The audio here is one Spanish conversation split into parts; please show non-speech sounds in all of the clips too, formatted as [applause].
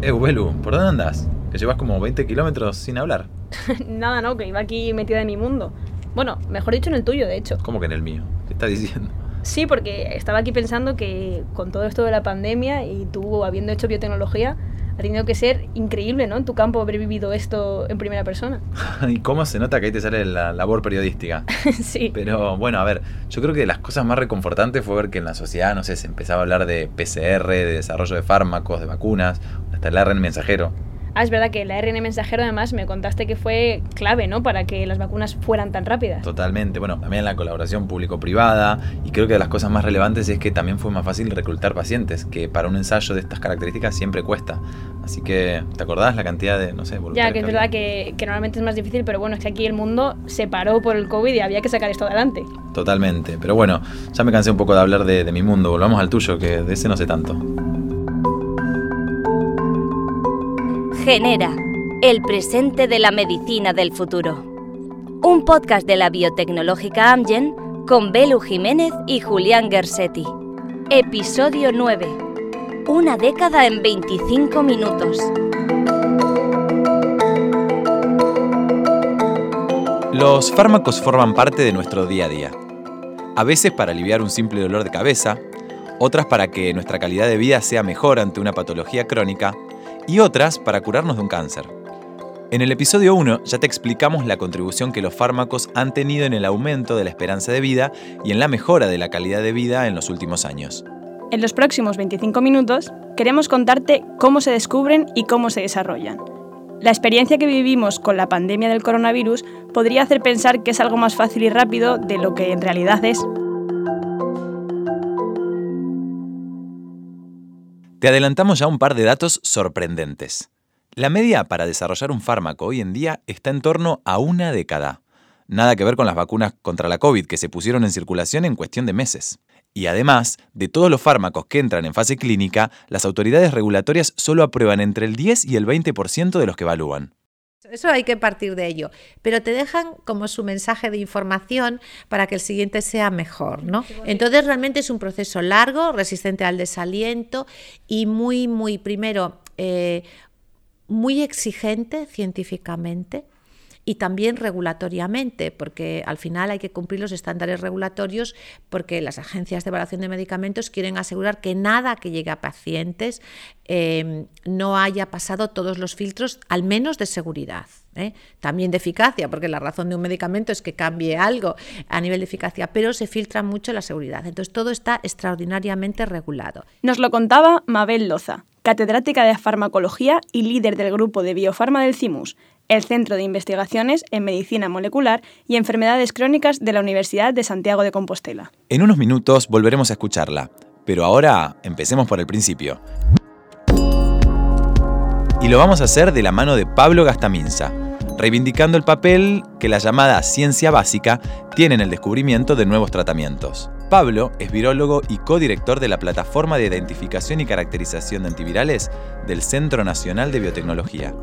Eh, Belu, ¿por dónde andas? Que llevas como 20 kilómetros sin hablar. [laughs] Nada, no, que iba aquí metida en mi mundo. Bueno, mejor dicho en el tuyo, de hecho. ¿Cómo que en el mío? ¿Qué estás diciendo? Sí, porque estaba aquí pensando que con todo esto de la pandemia y tú habiendo hecho biotecnología, ha tenido que ser increíble, ¿no? En tu campo haber vivido esto en primera persona. [laughs] ¿Y cómo se nota que ahí te sale la labor periodística? [laughs] sí. Pero bueno, a ver, yo creo que las cosas más reconfortantes fue ver que en la sociedad, no sé, se empezaba a hablar de PCR, de desarrollo de fármacos, de vacunas, hasta el ARN mensajero. Ah, es verdad que el ARN mensajero además me contaste que fue clave, ¿no? Para que las vacunas fueran tan rápidas. Totalmente. Bueno, también la colaboración público-privada y creo que de las cosas más relevantes es que también fue más fácil reclutar pacientes, que para un ensayo de estas características siempre cuesta. Así que, ¿te acordás la cantidad de, no sé, Ya, que es verdad que, que, normalmente es más difícil, pero bueno, es que aquí el mundo se paró por el COVID y había que sacar esto adelante. Totalmente. Pero bueno, ya me cansé un poco de hablar de, de mi mundo. Volvamos al tuyo, que de ese no sé tanto. Genera el presente de la medicina del futuro. Un podcast de la biotecnológica Amgen con Belu Jiménez y Julián Gersetti. Episodio 9. Una década en 25 minutos. Los fármacos forman parte de nuestro día a día. A veces para aliviar un simple dolor de cabeza, otras para que nuestra calidad de vida sea mejor ante una patología crónica y otras para curarnos de un cáncer. En el episodio 1 ya te explicamos la contribución que los fármacos han tenido en el aumento de la esperanza de vida y en la mejora de la calidad de vida en los últimos años. En los próximos 25 minutos queremos contarte cómo se descubren y cómo se desarrollan. La experiencia que vivimos con la pandemia del coronavirus podría hacer pensar que es algo más fácil y rápido de lo que en realidad es. Te adelantamos ya un par de datos sorprendentes. La media para desarrollar un fármaco hoy en día está en torno a una década. Nada que ver con las vacunas contra la COVID que se pusieron en circulación en cuestión de meses. Y además, de todos los fármacos que entran en fase clínica, las autoridades regulatorias solo aprueban entre el 10 y el 20% de los que evalúan. Eso hay que partir de ello, pero te dejan como su mensaje de información para que el siguiente sea mejor, ¿no? Entonces realmente es un proceso largo, resistente al desaliento y muy, muy, primero, eh, muy exigente científicamente y también regulatoriamente, porque al final hay que cumplir los estándares regulatorios porque las agencias de evaluación de medicamentos quieren asegurar que nada que llegue a pacientes eh, no haya pasado todos los filtros, al menos de seguridad. ¿eh? También de eficacia, porque la razón de un medicamento es que cambie algo a nivel de eficacia, pero se filtra mucho la seguridad. Entonces todo está extraordinariamente regulado. Nos lo contaba Mabel Loza, catedrática de farmacología y líder del grupo de biofarma del CIMUS, el Centro de Investigaciones en Medicina Molecular y Enfermedades Crónicas de la Universidad de Santiago de Compostela. En unos minutos volveremos a escucharla, pero ahora empecemos por el principio. Y lo vamos a hacer de la mano de Pablo Gastaminza, reivindicando el papel que la llamada ciencia básica tiene en el descubrimiento de nuevos tratamientos. Pablo es virólogo y codirector de la Plataforma de Identificación y Caracterización de Antivirales del Centro Nacional de Biotecnología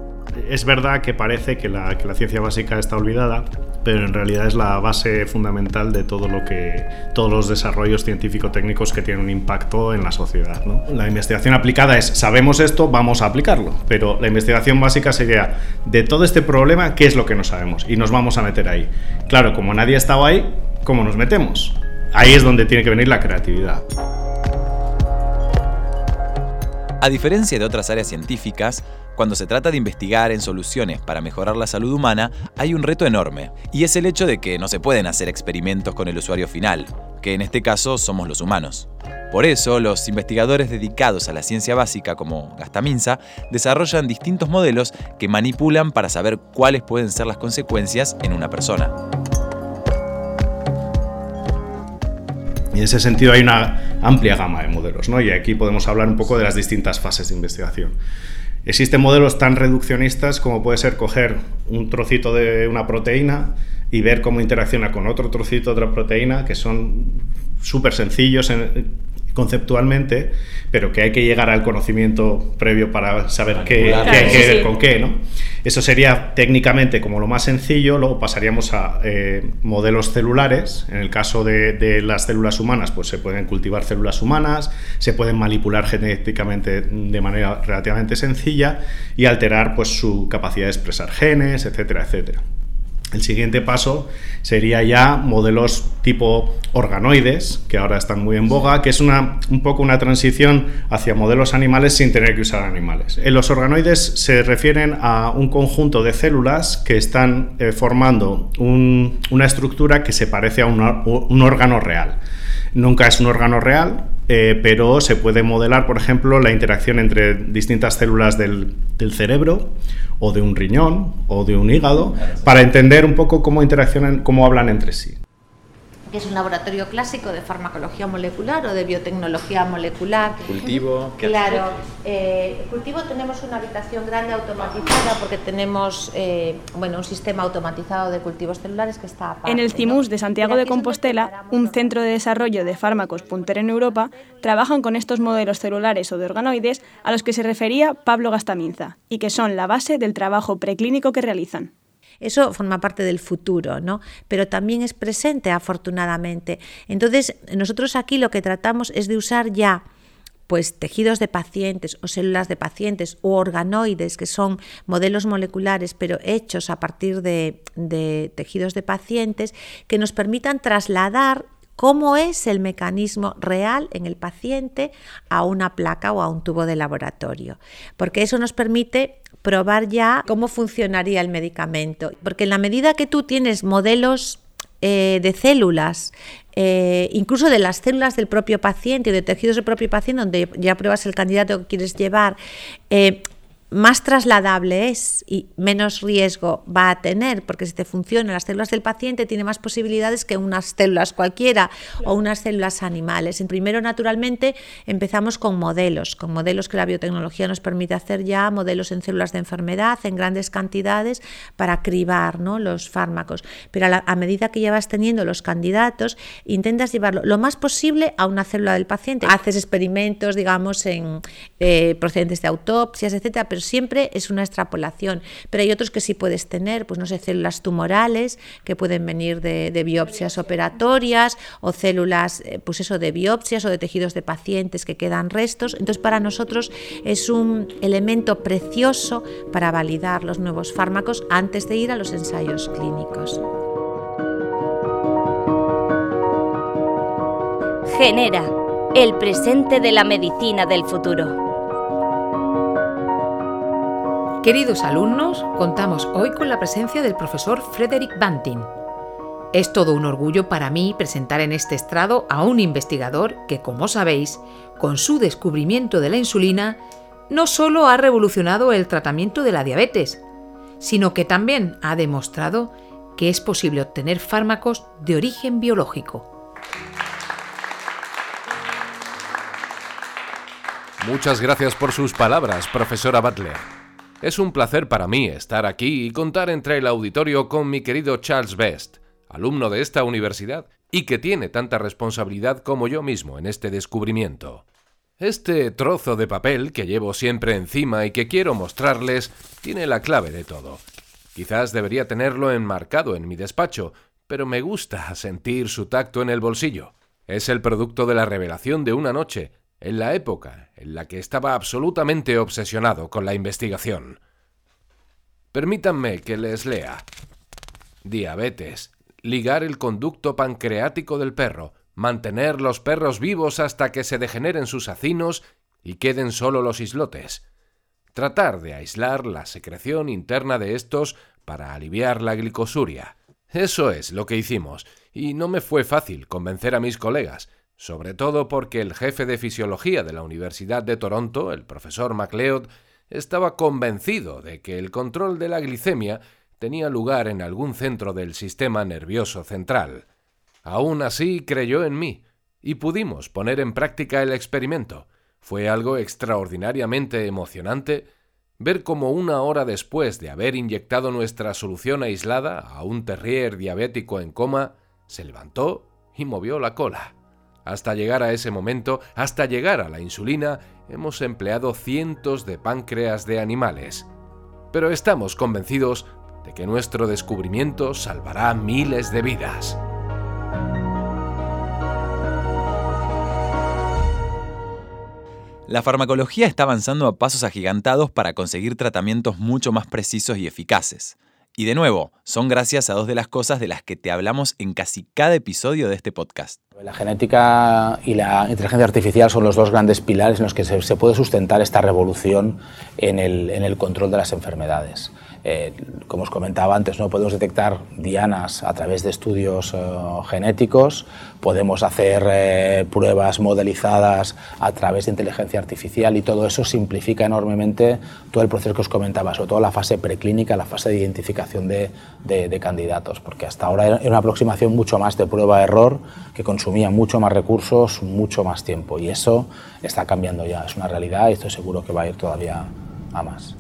es verdad que parece que la, ciencia básica está olvidada, pero en realidad es la base fundamental de todo lo que, todos los desarrollos científico-técnicos que tienen un impacto en la sociedad. La investigación aplicada es, sabemos esto, vamos a aplicarlo, pero la investigación básica sería, de todo este problema, ¿qué es lo que no sabemos? Y nos vamos a meter ahí. Claro, como nadie ha estado ahí, ¿cómo nos metemos? Ahí es donde tiene que venir la creatividad. A diferencia de otras áreas científicas, cuando se trata de investigar en soluciones para mejorar la salud humana, hay un reto enorme, y es el hecho de que no se pueden hacer experimentos con el usuario final, que en este caso somos los humanos. Por eso, los investigadores dedicados a la ciencia básica como Gastaminza desarrollan distintos modelos que manipulan para saber cuáles pueden ser las consecuencias en una persona. Y en ese sentido hay una amplia gama de modelos, ¿no? Y aquí podemos hablar un poco de las distintas fases de investigación. Existen modelos tan reduccionistas como puede ser coger un trocito de una proteína y ver cómo interacciona con otro trocito de otra proteína, que son súper sencillos conceptualmente, pero que hay que llegar al conocimiento previo para saber qué, hay que ver con qué, ¿no? Eso sería técnicamente como lo más sencillo, luego pasaríamos a eh, modelos celulares, en el caso de, las células humanas, pues se pueden cultivar células humanas, se pueden manipular genéticamente de manera relativamente sencilla y alterar pues su capacidad de expresar genes, etcétera, etcétera. El siguiente paso sería ya modelos tipo organoides, que ahora están muy en boga, que es una, un poco una transición hacia modelos animales sin tener que usar animales. En los organoides se refieren a un conjunto de células que están eh, formando una estructura que se parece a un órgano real. Nunca es un órgano real, eh, pero se puede modelar, por ejemplo, la interacción entre distintas células del, del, cerebro o de un riñón o de un hígado para entender un poco cómo interaccionan, cómo hablan entre sí es un laboratorio clásico de farmacología molecular o de biotecnología molecular. Cultivo. Claro, eh, cultivo tenemos una habitación grande automatizada porque tenemos eh, bueno, un sistema automatizado de cultivos celulares que está... en el CIMUS de Santiago de Compostela, un centro de desarrollo de fármacos puntero en Europa, trabajan con estos modelos celulares o de organoides a los que se refería Pablo Gastaminza y que son la base del trabajo preclínico que realizan. Eso forma parte del futuro, ¿no? Pero también es presente, afortunadamente. Entonces, nosotros aquí lo que tratamos es de usar ya pues tejidos de pacientes o células de pacientes o organoides, que son modelos moleculares, pero hechos a partir de, de tejidos de pacientes, que nos permitan trasladar cómo es el mecanismo real en el paciente a una placa o a un tubo de laboratorio, porque eso nos permite probar ya cómo funcionaría el medicamento, porque en la medida que tú tienes modelos eh, de células, eh, incluso de las células del propio paciente, de tejidos del propio paciente, donde ya pruebas el candidato que quieres llevar, eh, más trasladable es y menos riesgo va a tener, porque si te funcionan las células del paciente, tiene más posibilidades que unas células cualquiera o unas células animales. En primero, naturalmente, empezamos con modelos, con modelos que la biotecnología nos permite hacer ya, modelos en células de enfermedad, en grandes cantidades, para cribar ¿no? los fármacos. Pero a, medida que ya vas teniendo los candidatos, intentas llevarlo lo más posible a una célula del paciente. Haces experimentos, digamos, en eh, procedentes de autopsias, etcétera, pero siempre es una extrapolación. Pero hay otros que sí puedes tener, pues no sé, células tumorales que pueden venir de, biopsias operatorias o células, eh, pues eso, de biopsias o de tejidos de pacientes que quedan restos. Entonces, para nosotros es un elemento precioso para validar los nuevos fármacos antes de ir a los ensayos clínicos. Genera, el presente de la medicina del futuro. Queridos alumnos, contamos hoy con la presencia del profesor Frederick Banting. Es todo un orgullo para mí presentar en este estrado a un investigador que, como sabéis, con su descubrimiento de la insulina, no solo ha revolucionado el tratamiento de la diabetes, sino que también ha demostrado que es posible obtener fármacos de origen biológico. Muchas gracias por sus palabras, profesora Butler. Es un placer para mí estar aquí y contar entre el auditorio con mi querido Charles Best, alumno de esta universidad y que tiene tanta responsabilidad como yo mismo en este descubrimiento. Este trozo de papel que llevo siempre encima y que quiero mostrarles tiene la clave de todo. Quizás debería tenerlo enmarcado en mi despacho, pero me gusta sentir su tacto en el bolsillo. Es el producto de la revelación de una noche, en la época en la que estaba absolutamente obsesionado con la investigación. Permítanme que les lea. Diabetes. Ligar el conducto pancreático del perro. Mantener los perros vivos hasta que se degeneren sus acinos y queden solo los islotes. Tratar de aislar la secreción interna de estos para aliviar la glicosuria. Eso es lo que hicimos, y no me fue fácil convencer a mis colegas, sobre todo porque el jefe de fisiología de la Universidad de Toronto, el profesor MacLeod, estaba convencido de que el control de la glicemia tenía lugar en algún centro del sistema nervioso central. Aún así creyó en mí, y pudimos poner en práctica el experimento. Fue algo extraordinariamente emocionante ver cómo una hora después de haber inyectado nuestra solución aislada a un terrier diabético en coma, se levantó y movió la cola. Hasta llegar a ese momento, hasta llegar a la insulina, hemos empleado cientos de páncreas de animales. Pero estamos convencidos de que nuestro descubrimiento salvará miles de vidas. La farmacología está avanzando a pasos agigantados para conseguir tratamientos mucho más precisos y eficaces. Y de nuevo, son gracias a dos de las cosas de las que te hablamos en casi cada episodio de este podcast. La genética y la inteligencia artificial son los dos grandes pilares en los que se, puede sustentar esta revolución en el control de las enfermedades. Eh, como os comentaba antes, ¿no? podemos detectar dianas a través de estudios eh, genéticos, podemos hacer eh, pruebas modelizadas a través de inteligencia artificial y todo eso simplifica enormemente todo el proceso que os comentaba, sobre todo la fase preclínica, la fase de identificación de, de candidatos, porque hasta ahora era una aproximación mucho más de prueba-error que consumía mucho más recursos, mucho más tiempo y eso está cambiando ya, es una realidad y estoy seguro que va a ir todavía a más.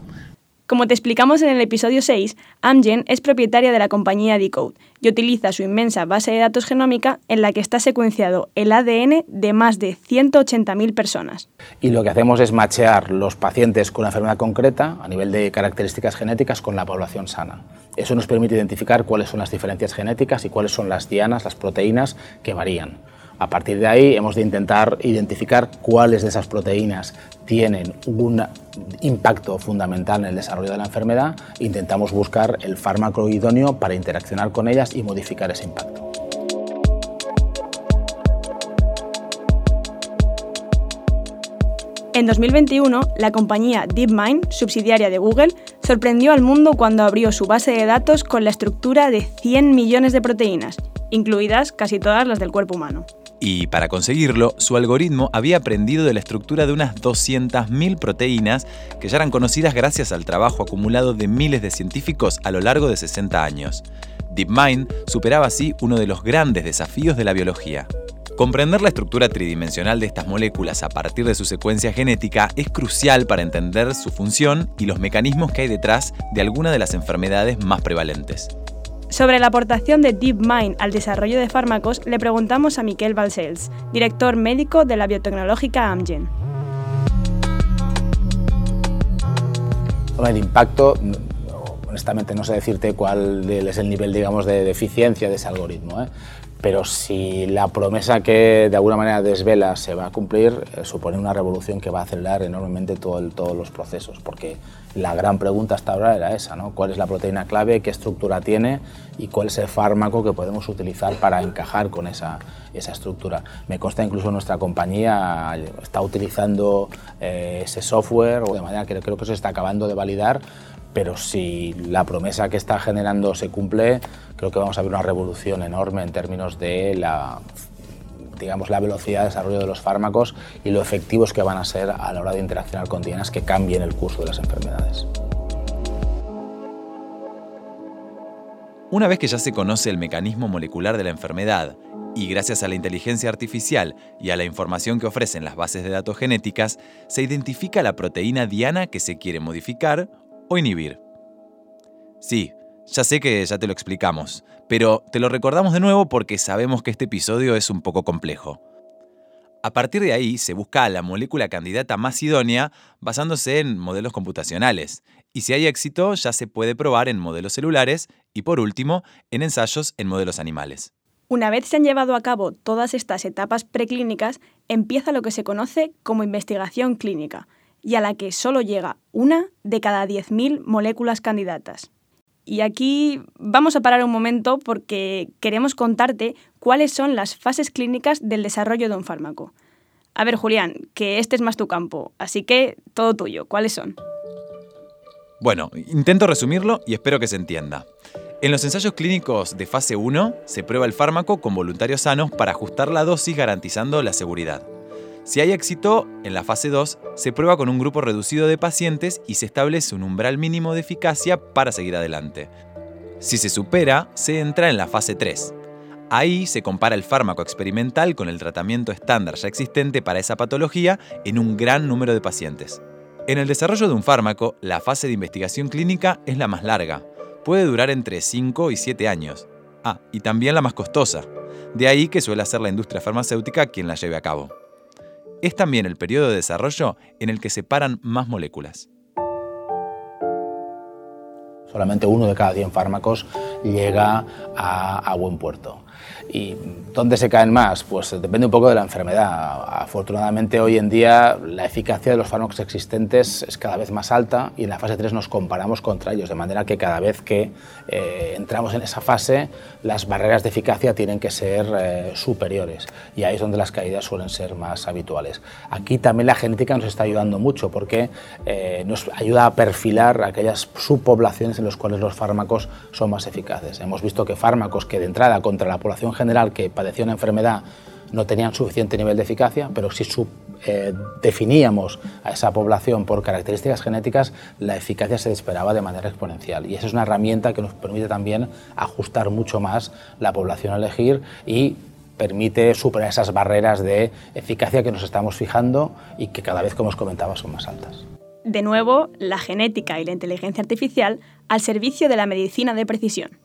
Como te explicamos en el episodio 6, Amgen es propietaria de la compañía Decode y utiliza su inmensa base de datos genómica en la que está secuenciado el ADN de más de 180.000 personas. Y lo que hacemos es machear los pacientes con una enfermedad concreta a nivel de características genéticas con la población sana. Eso nos permite identificar cuáles son las diferencias genéticas y cuáles son las dianas, las proteínas que varían. A partir de ahí hemos de intentar identificar cuáles de esas proteínas tienen un impacto fundamental en el desarrollo de la enfermedad intentamos buscar el fármaco idóneo para interaccionar con ellas y modificar ese impacto. En 2021, la compañía DeepMind, subsidiaria de Google, sorprendió al mundo cuando abrió su base de datos con la estructura de 100 millones de proteínas, incluidas casi todas las del cuerpo humano. Y para conseguirlo, su algoritmo había aprendido de la estructura de unas 200.000 proteínas que ya eran conocidas gracias al trabajo acumulado de miles de científicos a lo largo de 60 años. DeepMind superaba así uno de los grandes desafíos de la biología. Comprender la estructura tridimensional de estas moléculas a partir de su secuencia genética es crucial para entender su función y los mecanismos que hay detrás de alguna de las enfermedades más prevalentes. Sobre la aportación de DeepMind al desarrollo de fármacos, le preguntamos a Miquel Balcells, director médico de la biotecnológica Amgen. El impacto, honestamente no sé decirte cuál es el nivel digamos, de, eficiencia de ese algoritmo, ¿eh? Pero si la promesa que de alguna manera desvela se va a cumplir, eh, supone una revolución que va a acelerar enormemente todo todos los procesos, porque la gran pregunta hasta ahora era esa, ¿no? ¿Cuál es la proteína clave, qué estructura tiene y cuál es el fármaco que podemos utilizar para encajar con esa, esa estructura? Me consta incluso nuestra compañía está utilizando eh, ese software, de manera que creo que se está acabando de validar, pero si la promesa que está generando se cumple, creo que vamos a ver una revolución enorme en términos de la digamos, la velocidad de desarrollo de los fármacos y lo efectivos que van a ser a la hora de interaccionar con dianas que cambien el curso de las enfermedades. Una vez que ya se conoce el mecanismo molecular de la enfermedad y gracias a la inteligencia artificial y a la información que ofrecen las bases de datos genéticas, se identifica la proteína diana que se quiere modificar o inhibir. Sí, ya sé que ya te lo explicamos, pero te lo recordamos de nuevo porque sabemos que este episodio es un poco complejo. A partir de ahí se busca la molécula candidata más idónea basándose en modelos computacionales, y si hay éxito ya se puede probar en modelos celulares y por último en ensayos en modelos animales. Una vez se han llevado a cabo todas estas etapas preclínicas, empieza lo que se conoce como investigación clínica, y a la que solo llega una de cada 10.000 moléculas candidatas. Y aquí vamos a parar un momento porque queremos contarte cuáles son las fases clínicas del desarrollo de un fármaco. A ver, Julián, que este es más tu campo, así que todo tuyo, ¿cuáles son? Bueno, intento resumirlo y espero que se entienda. En los ensayos clínicos de fase 1 se prueba el fármaco con voluntarios sanos para ajustar la dosis garantizando la seguridad. Si hay éxito, en la fase 2 se prueba con un grupo reducido de pacientes y se establece un umbral mínimo de eficacia para seguir adelante. Si se supera, se entra en la fase 3. Ahí se compara el fármaco experimental con el tratamiento estándar ya existente para esa patología en un gran número de pacientes. En el desarrollo de un fármaco, la fase de investigación clínica es la más larga. Puede durar entre 5 y 7 años. Ah, y también la más costosa. De ahí que suele ser la industria farmacéutica quien la lleve a cabo. Es también el periodo de desarrollo en el que se paran más moléculas. Solamente uno de cada 100 fármacos llega a, buen puerto. ¿Y dónde se caen más? Pues depende un poco de la enfermedad. Afortunadamente hoy en día la eficacia de los fármacos existentes es cada vez más alta y en la fase 3 nos comparamos contra ellos, de manera que cada vez que eh, entramos en esa fase las barreras de eficacia tienen que ser eh, superiores y ahí es donde las caídas suelen ser más habituales. Aquí también la genética nos está ayudando mucho porque eh, nos ayuda a perfilar aquellas subpoblaciones en las cuales los fármacos son más eficaces. Hemos visto que fármacos que de entrada contra la población general que padecía una enfermedad no tenían suficiente nivel de eficacia, pero si eh, definíamos a esa población por características genéticas, la eficacia se esperaba de manera exponencial. Y esa es una herramienta que nos permite también ajustar mucho más la población a elegir y permite superar esas barreras de eficacia que nos estamos fijando y que cada vez, como os comentaba, son más altas. De nuevo, la genética y la inteligencia artificial al servicio de la medicina de precisión.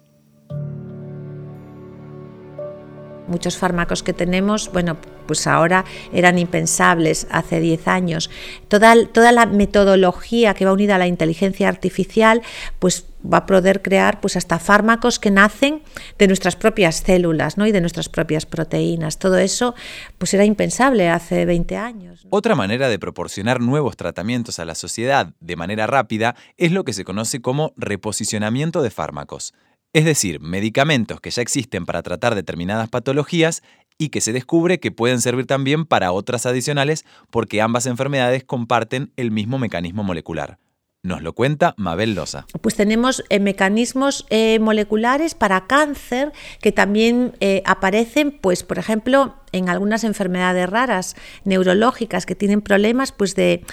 Muchos fármacos que tenemos, bueno, pues ahora eran impensables hace 10 años. Toda, toda la metodología que va unida a la inteligencia artificial, pues va a poder crear pues hasta fármacos que nacen de nuestras propias células ¿no? y de nuestras propias proteínas. Todo eso pues era impensable hace 20 años. Otra manera de proporcionar nuevos tratamientos a la sociedad de manera rápida es lo que se conoce como reposicionamiento de fármacos es decir, medicamentos que ya existen para tratar determinadas patologías y que se descubre que pueden servir también para otras adicionales porque ambas enfermedades comparten el mismo mecanismo molecular. Nos lo cuenta Mabel Loza. Pues tenemos eh, mecanismos eh, moleculares para cáncer que también eh, aparecen, pues, por ejemplo, en algunas enfermedades raras neurológicas que tienen problemas pues, de,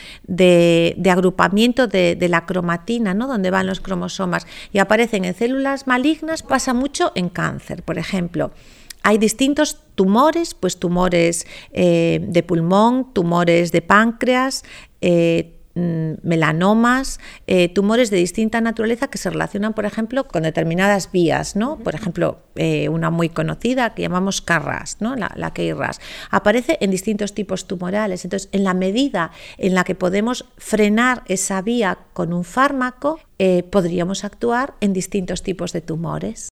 agrupamiento de, la cromatina, ¿no? donde van los cromosomas, y aparecen en células malignas, pasa mucho en cáncer, por ejemplo. Hay distintos tumores, pues tumores de pulmón, tumores de páncreas, melanomas, eh, tumores de distinta naturaleza que se relacionan, por ejemplo, con determinadas vías, ¿no? Por ejemplo, eh, una muy conocida que llamamos CARRAS, ¿no? La, la KRAS. Aparece en distintos tipos tumorales. Entonces, en la medida en la que podemos frenar esa vía con un fármaco, eh, podríamos actuar en distintos tipos de tumores.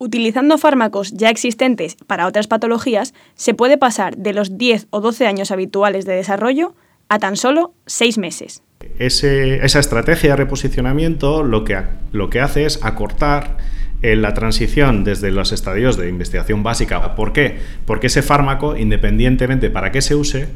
Utilizando fármacos ya existentes para otras patologías, se puede pasar de los 10 o 12 años habituales de desarrollo a tan solo 6 meses esa estrategia de reposicionamiento lo que, lo que hace es acortar eh, la transición desde los estadios de investigación básica. ¿Por qué? Porque ese fármaco, independientemente para qué se use,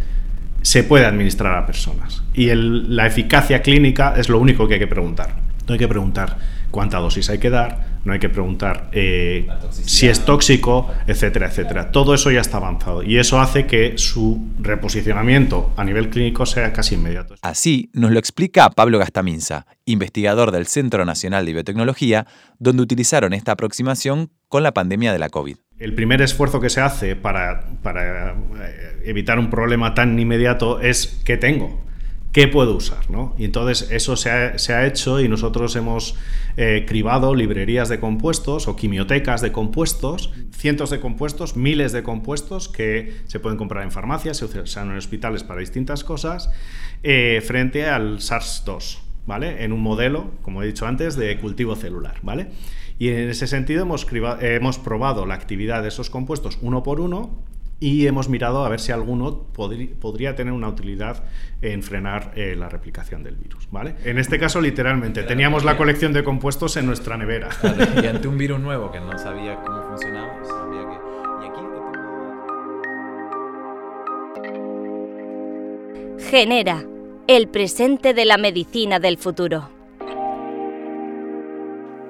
se puede administrar a personas. Y la eficacia clínica es lo único que hay que preguntar. No hay que preguntar cuánta dosis hay que dar, no hay que preguntar eh, si es tóxico, etcétera, etcétera. Todo eso ya está avanzado y eso hace que su reposicionamiento a nivel clínico sea casi inmediato. Así nos lo explica Pablo Gastaminza, investigador del Centro Nacional de Biotecnología, donde utilizaron esta aproximación con la pandemia de la COVID. El primer esfuerzo que se hace para, para eh, evitar un problema tan inmediato es ¿qué tengo? ¿Qué puedo usar? ¿no? Y entonces eso se ha, hecho y nosotros hemos eh, cribado librerías de compuestos o quimiotecas de compuestos, cientos de compuestos, miles de compuestos que se pueden comprar en farmacias, se usan en hospitales para distintas cosas, eh, frente al SARS-2, ¿vale? En un modelo, como he dicho antes, de cultivo celular, ¿vale? Y en ese sentido hemos, hemos probado la actividad de esos compuestos uno por uno y hemos mirado a ver si alguno podría tener una utilidad en frenar eh, la replicación del virus. ¿vale? En este caso, literalmente, teníamos la colección de compuestos en nuestra nevera. y [laughs] ante un virus nuevo que no sabía cómo funcionaba, pues sabía que... Genera, el presente de la medicina del futuro.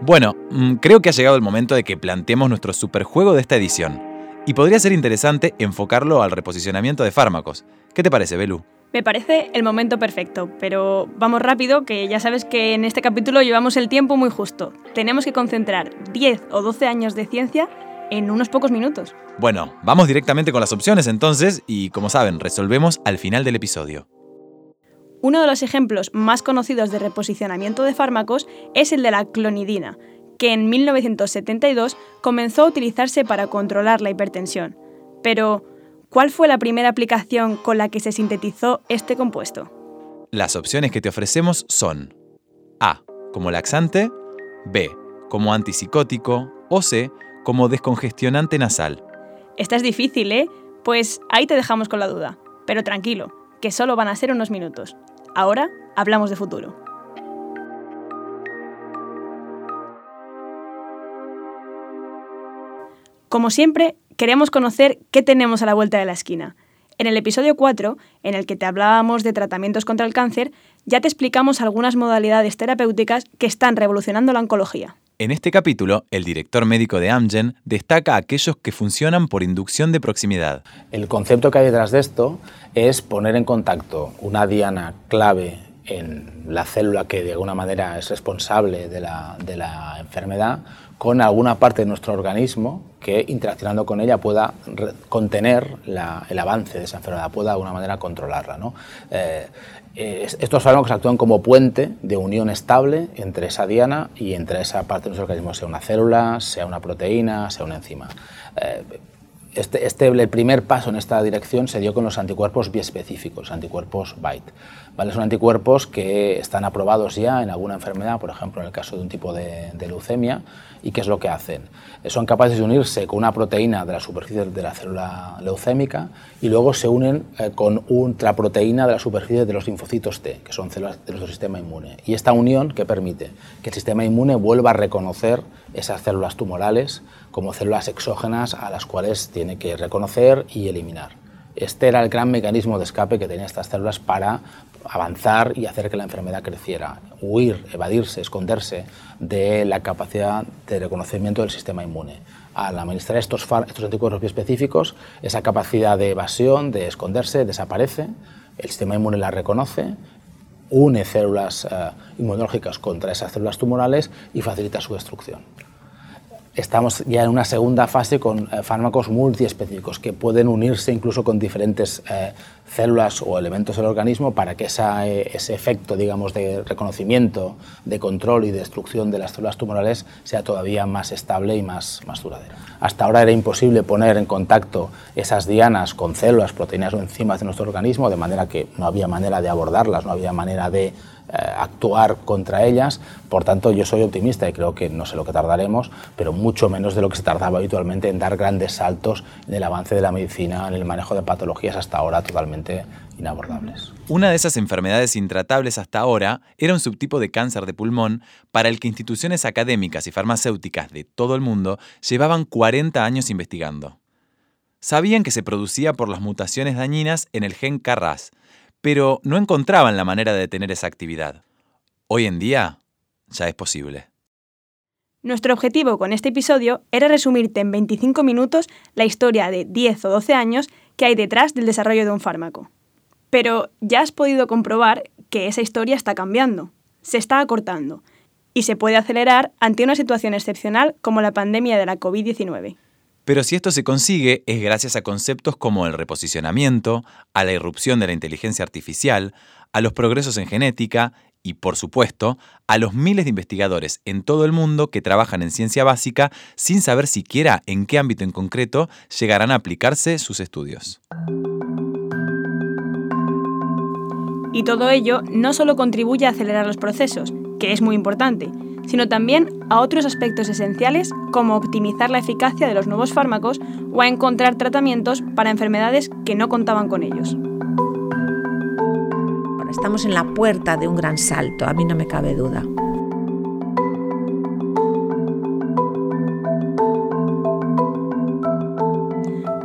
Bueno, mm, creo que ha llegado el momento de que planteemos nuestro superjuego de esta edición. Y podría ser interesante enfocarlo al reposicionamiento de fármacos. ¿Qué te parece, Belu? Me parece el momento perfecto, pero vamos rápido, que ya sabes que en este capítulo llevamos el tiempo muy justo. Tenemos que concentrar 10 o 12 años de ciencia en unos pocos minutos. Bueno, vamos directamente con las opciones entonces y como saben, resolvemos al final del episodio. Uno de los ejemplos más conocidos de reposicionamiento de fármacos es el de la clonidina, que en 1972 comenzó a utilizarse para controlar la hipertensión. Pero, ¿cuál fue la primera aplicación con la que se sintetizó este compuesto? Las opciones que te ofrecemos son A, como laxante, B, como antipsicótico o C, como descongestionante nasal. Esta es difícil, ¿eh? Pues ahí te dejamos con la duda. Pero tranquilo, que solo van a ser unos minutos. Ahora hablamos de futuro. Como siempre, queremos conocer qué tenemos a la vuelta de la esquina. En el episodio 4, en el que te hablábamos de tratamientos contra el cáncer, ya te explicamos algunas modalidades terapéuticas que están revolucionando la oncología. En este capítulo, el director médico de Amgen destaca aquellos que funcionan por inducción de proximidad. El concepto que hay detrás de esto es poner en contacto una diana clave en la célula que de alguna manera es responsable de la, de la enfermedad con alguna parte de nuestro organismo que interaccionando con ella pueda contener el avance de esa enfermedad, pueda de alguna manera controlarla. ¿no? Eh, estos fármacos actúan como puente de unión estable entre esa diana y entre esa parte de nuestro organismo, sea una célula, sea una proteína, sea una enzima. Eh, este, este, el primer paso en esta dirección se dio con los anticuerpos biespecíficos, anticuerpos BITE. Son anticuerpos que están aprobados ya en alguna enfermedad, por ejemplo en el caso de un tipo de, leucemia, y ¿qué es lo que hacen? Son capaces de unirse con una proteína de la superficie de la célula leucémica y luego se unen eh, con otra proteína de la superficie de los linfocitos T, que son células de nuestro sistema inmune. Y esta unión que permite que el sistema inmune vuelva a reconocer esas células tumorales como células exógenas a las cuales tiene que reconocer y eliminar. Este era el gran mecanismo de escape que tenían estas células para avanzar y hacer que la enfermedad creciera, huir, evadirse, esconderse de la capacidad de reconocimiento del sistema inmune. Al administrar estos, anticuerpos específicos, esa capacidad de evasión, de esconderse, desaparece, el sistema inmune la reconoce, une células eh, inmunológicas contra esas células tumorales y facilita su destrucción estamos ya en una segunda fase con eh, fármacos multiespecíficos que pueden unirse incluso con diferentes eh, células o elementos del organismo para que eh, ese efecto digamos, de reconocimiento, de control y destrucción de las células tumorales sea todavía más estable y más, más duradero. Hasta ahora era imposible poner en contacto esas dianas con células, proteínas o enzimas de nuestro organismo, de manera que no había manera de abordarlas, no había manera de actuar contra ellas. Por tanto, yo soy optimista y creo que no sé lo que tardaremos, pero mucho menos de lo que se tardaba habitualmente en dar grandes saltos en el avance de la medicina, en el manejo de patologías hasta ahora totalmente inabordables. Una de esas enfermedades intratables hasta ahora era un subtipo de cáncer de pulmón para el que instituciones académicas y farmacéuticas de todo el mundo llevaban 40 años investigando. Sabían que se producía por las mutaciones dañinas en el gen KRAS, pero no encontraban la manera de detener esa actividad. Hoy en día ya es posible. Nuestro objetivo con este episodio era resumirte en 25 minutos la historia de 10 o 12 años que hay detrás del desarrollo de un fármaco. Pero ya has podido comprobar que esa historia está cambiando, se está acortando y se puede acelerar ante una situación excepcional como la pandemia de la COVID-19. Pero si esto se consigue es gracias a conceptos como el reposicionamiento, a la irrupción de la inteligencia artificial, a los progresos en genética y, por supuesto, a los miles de investigadores en todo el mundo que trabajan en ciencia básica sin saber siquiera en qué ámbito en concreto llegarán a aplicarse sus estudios. Y todo ello no solo contribuye a acelerar los procesos, que es muy importante, sino también a otros aspectos esenciales como optimizar la eficacia de los nuevos fármacos o a encontrar tratamientos para enfermedades que no contaban con ellos. Estamos en la puerta de un gran salto, a mí no me cabe duda.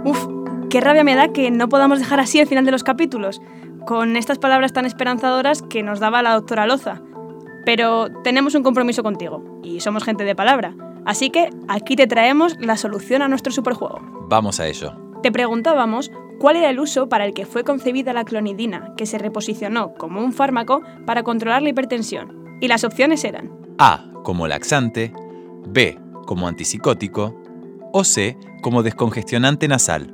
Uf, qué rabia me da que no podamos dejar así el final de los capítulos, con estas palabras tan esperanzadoras que nos daba la doctora Loza. Pero tenemos un compromiso contigo y somos gente de palabra. Así que aquí te traemos la solución a nuestro superjuego. Vamos a ello. Te preguntábamos cuál era el uso para el que fue concebida la clonidina, que se reposicionó como un fármaco para controlar la hipertensión. Y las opciones eran A como laxante, B como antipsicótico o C como descongestionante nasal.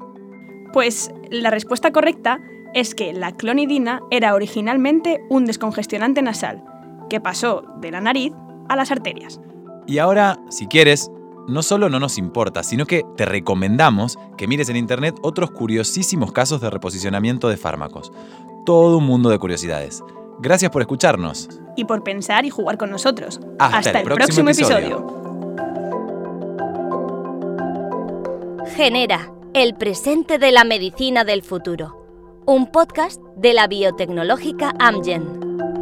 Pues la respuesta correcta es que la clonidina era originalmente un descongestionante nasal, que pasó de la nariz a las arterias. Y ahora, si quieres, no solo no nos importa, sino que te recomendamos que mires en internet otros curiosísimos casos de reposicionamiento de fármacos. Todo un mundo de curiosidades. Gracias por escucharnos. Y por pensar y jugar con nosotros. Hasta, el, próximo, episodio. Genera, el presente de la medicina del futuro. Un podcast de la biotecnológica Amgen.